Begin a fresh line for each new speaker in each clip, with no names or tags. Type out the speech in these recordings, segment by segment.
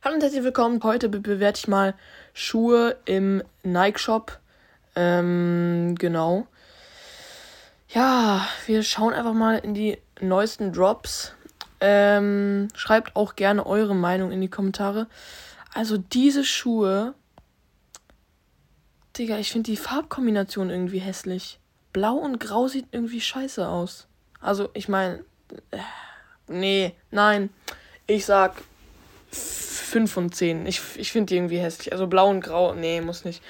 Hallo und herzlich willkommen. Heute be bewerte ich mal Schuhe im Nike Shop. Ähm, genau. Ja, wir schauen einfach mal in die neuesten Drops. Ähm, schreibt auch gerne eure Meinung in die Kommentare. Also diese Schuhe. Digga, ich finde die Farbkombination irgendwie hässlich. Blau und Grau sieht irgendwie scheiße aus. Also, ich meine. Äh, nee, nein. Ich sag 5 von 10. Ich, ich finde die irgendwie hässlich. Also blau und grau, nee, muss nicht.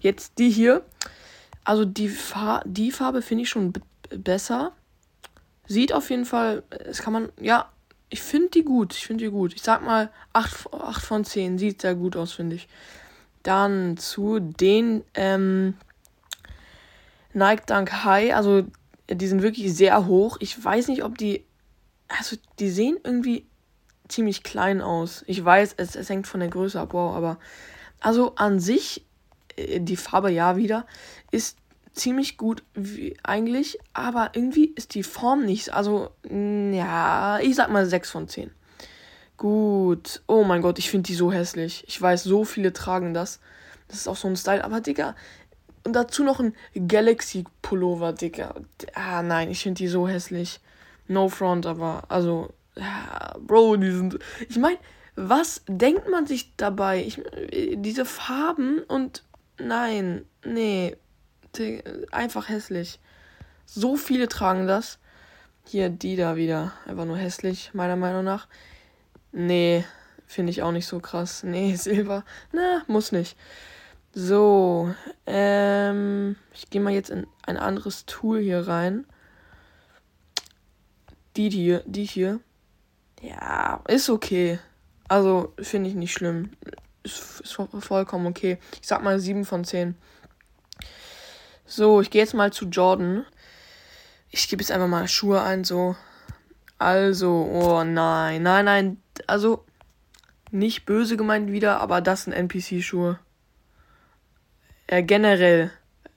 Jetzt die hier. Also die, Fa die Farbe finde ich schon besser. Sieht auf jeden Fall, es kann man, ja, ich finde die gut. Ich finde die gut. Ich sag mal 8, 8 von 10. Sieht sehr gut aus, finde ich. Dann zu den ähm, Nike Dunk High. Also die sind wirklich sehr hoch. Ich weiß nicht, ob die, also die sehen irgendwie ziemlich klein aus. Ich weiß, es, es hängt von der Größe ab, wow, aber also an sich, äh, die Farbe ja wieder, ist ziemlich gut wie, eigentlich, aber irgendwie ist die Form nicht, also ja, ich sag mal 6 von 10. Gut. Oh mein Gott, ich finde die so hässlich. Ich weiß, so viele tragen das. Das ist auch so ein Style, aber Digga, und dazu noch ein Galaxy Pullover, Digga. Ah, nein, ich finde die so hässlich. No front, aber also ja, Bro, die sind. Ich meine, was denkt man sich dabei? Ich, diese Farben und. Nein, nee. Einfach hässlich. So viele tragen das. Hier, die da wieder. Einfach nur hässlich, meiner Meinung nach. Nee, finde ich auch nicht so krass. Nee, Silber. Na, muss nicht. So, ähm, ich gehe mal jetzt in ein anderes Tool hier rein. Die hier, die hier. Ja, ist okay. Also, finde ich nicht schlimm. Ist, ist vollkommen okay. Ich sag mal 7 von 10. So, ich gehe jetzt mal zu Jordan. Ich gebe jetzt einfach mal Schuhe ein, so. Also, oh nein, nein, nein. Also, nicht böse gemeint wieder, aber das sind NPC-Schuhe. Äh, generell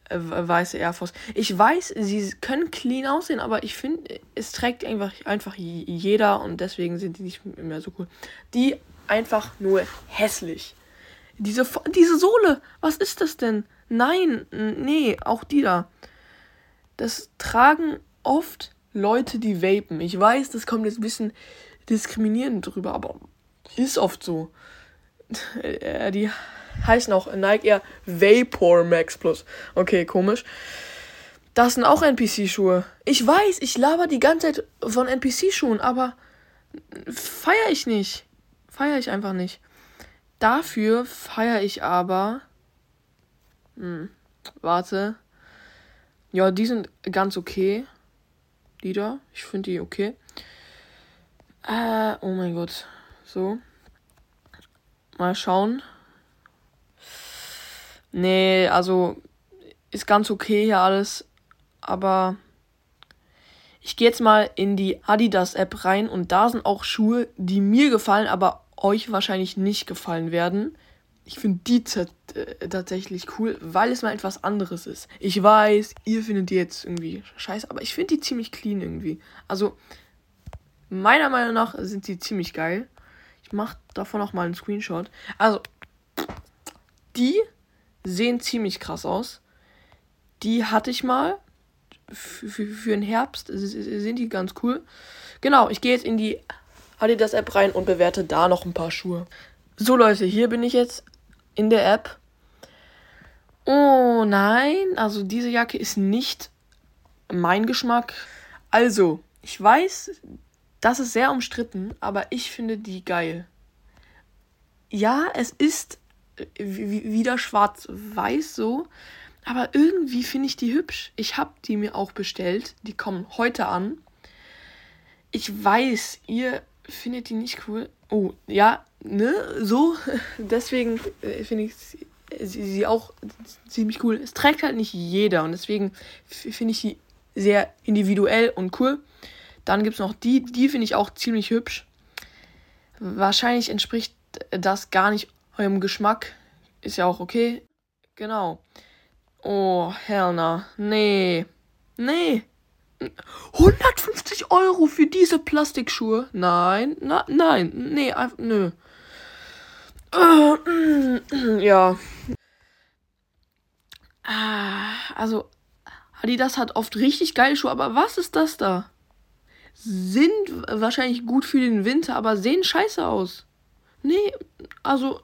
weiße Air Force. Ich weiß, sie können clean aussehen, aber ich finde, es trägt einfach, einfach jeder und deswegen sind die nicht mehr so cool. Die einfach nur hässlich. Diese, diese Sohle, was ist das denn? Nein, nee, auch die da. Das tragen oft Leute, die vapen. Ich weiß, das kommt jetzt ein bisschen diskriminierend drüber, aber ist oft so. Äh, die heißen auch Nike Air Vapor Max Plus. Okay, komisch. Das sind auch NPC-Schuhe. Ich weiß, ich laber die ganze Zeit von NPC-Schuhen, aber feiere ich nicht. Feiere ich einfach nicht. Dafür feiere ich aber. Hm, warte. Ja, die sind ganz okay. Die da. Ich finde die okay. Äh, oh mein Gott. So. Mal schauen. Nee, also ist ganz okay hier alles. Aber ich gehe jetzt mal in die Adidas-App rein und da sind auch Schuhe, die mir gefallen, aber euch wahrscheinlich nicht gefallen werden. Ich finde die äh, tatsächlich cool, weil es mal etwas anderes ist. Ich weiß, ihr findet die jetzt irgendwie scheiße, aber ich finde die ziemlich clean irgendwie. Also, meiner Meinung nach sind die ziemlich geil. Ich mache davon auch mal einen Screenshot. Also, die sehen ziemlich krass aus. Die hatte ich mal. Für, für, für den Herbst sind die ganz cool. Genau, ich gehe jetzt in die Adidas App rein und bewerte da noch ein paar Schuhe. So Leute, hier bin ich jetzt in der App. Oh nein, also diese Jacke ist nicht mein Geschmack. Also, ich weiß, das ist sehr umstritten, aber ich finde die geil. Ja, es ist wieder schwarz-weiß so. Aber irgendwie finde ich die hübsch. Ich habe die mir auch bestellt. Die kommen heute an. Ich weiß, ihr findet die nicht cool. Oh, ja, ne, so. Deswegen äh, finde ich sie, sie auch ziemlich cool. Es trägt halt nicht jeder und deswegen finde ich sie sehr individuell und cool. Dann gibt es noch die, die finde ich auch ziemlich hübsch. Wahrscheinlich entspricht das gar nicht eurem Geschmack. Ist ja auch okay. Genau. Oh, Herner. Nee. Nee. 150 Euro für diese Plastikschuhe? Nein. Na, nein. Nee, einfach, nö. Äh, ja. Ah, also, Adidas hat oft richtig geile Schuhe, aber was ist das da? Sind wahrscheinlich gut für den Winter, aber sehen scheiße aus. Nee, also,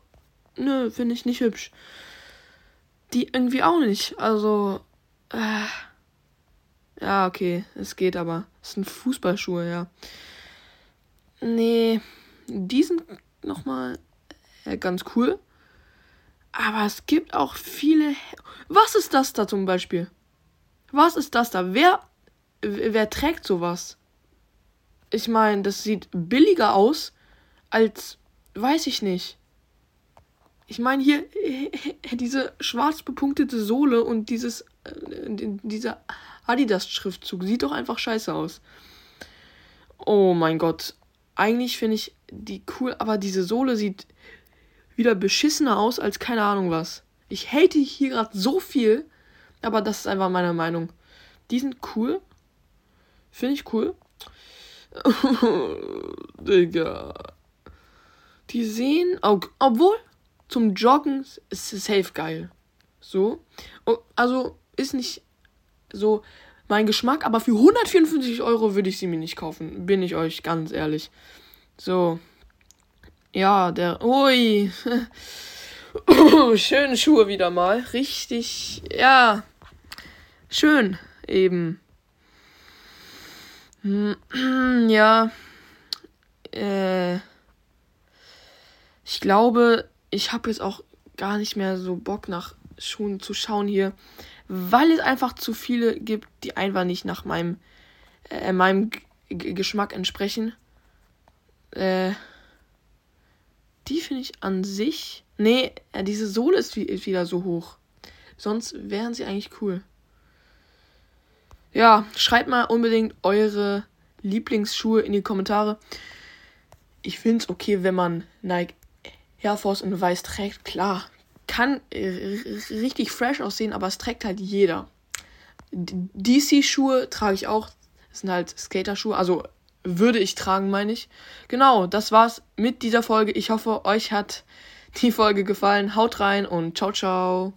nö, finde ich nicht hübsch. Die irgendwie auch nicht. Also, äh, ja, okay, es geht aber. Es sind Fußballschuhe, ja. Nee, die sind nochmal äh, ganz cool. Aber es gibt auch viele. Was ist das da zum Beispiel? Was ist das da? Wer, wer trägt sowas? Ich meine, das sieht billiger aus als, weiß ich nicht. Ich meine hier diese schwarz bepunktete Sohle und dieses äh, dieser Adidas Schriftzug sieht doch einfach scheiße aus. Oh mein Gott, eigentlich finde ich die cool, aber diese Sohle sieht wieder beschissener aus als keine Ahnung was. Ich hate hier gerade so viel, aber das ist einfach meine Meinung. Die sind cool. Finde ich cool. Digga. Die sehen, obwohl zum Joggen ist es safe geil. So. Also ist nicht so mein Geschmack, aber für 154 Euro würde ich sie mir nicht kaufen. Bin ich euch ganz ehrlich. So. Ja, der. Ui. Schöne Schuhe wieder mal. Richtig. Ja. Schön. Eben. Ja. Äh. Ich glaube, ich habe jetzt auch gar nicht mehr so Bock nach Schuhen zu schauen hier, weil es einfach zu viele gibt, die einfach nicht nach meinem, äh, meinem G Geschmack entsprechen. Äh, die finde ich an sich. Nee, äh, diese Sohle ist, ist wieder so hoch. Sonst wären sie eigentlich cool. Ja, schreibt mal unbedingt eure Lieblingsschuhe in die Kommentare. Ich finde es okay, wenn man Nike Air Force in weiß trägt. Klar, kann richtig fresh aussehen, aber es trägt halt jeder. DC-Schuhe trage ich auch. Das sind halt Skater-Schuhe. Also würde ich tragen, meine ich. Genau, das war's mit dieser Folge. Ich hoffe, euch hat die Folge gefallen. Haut rein und ciao, ciao.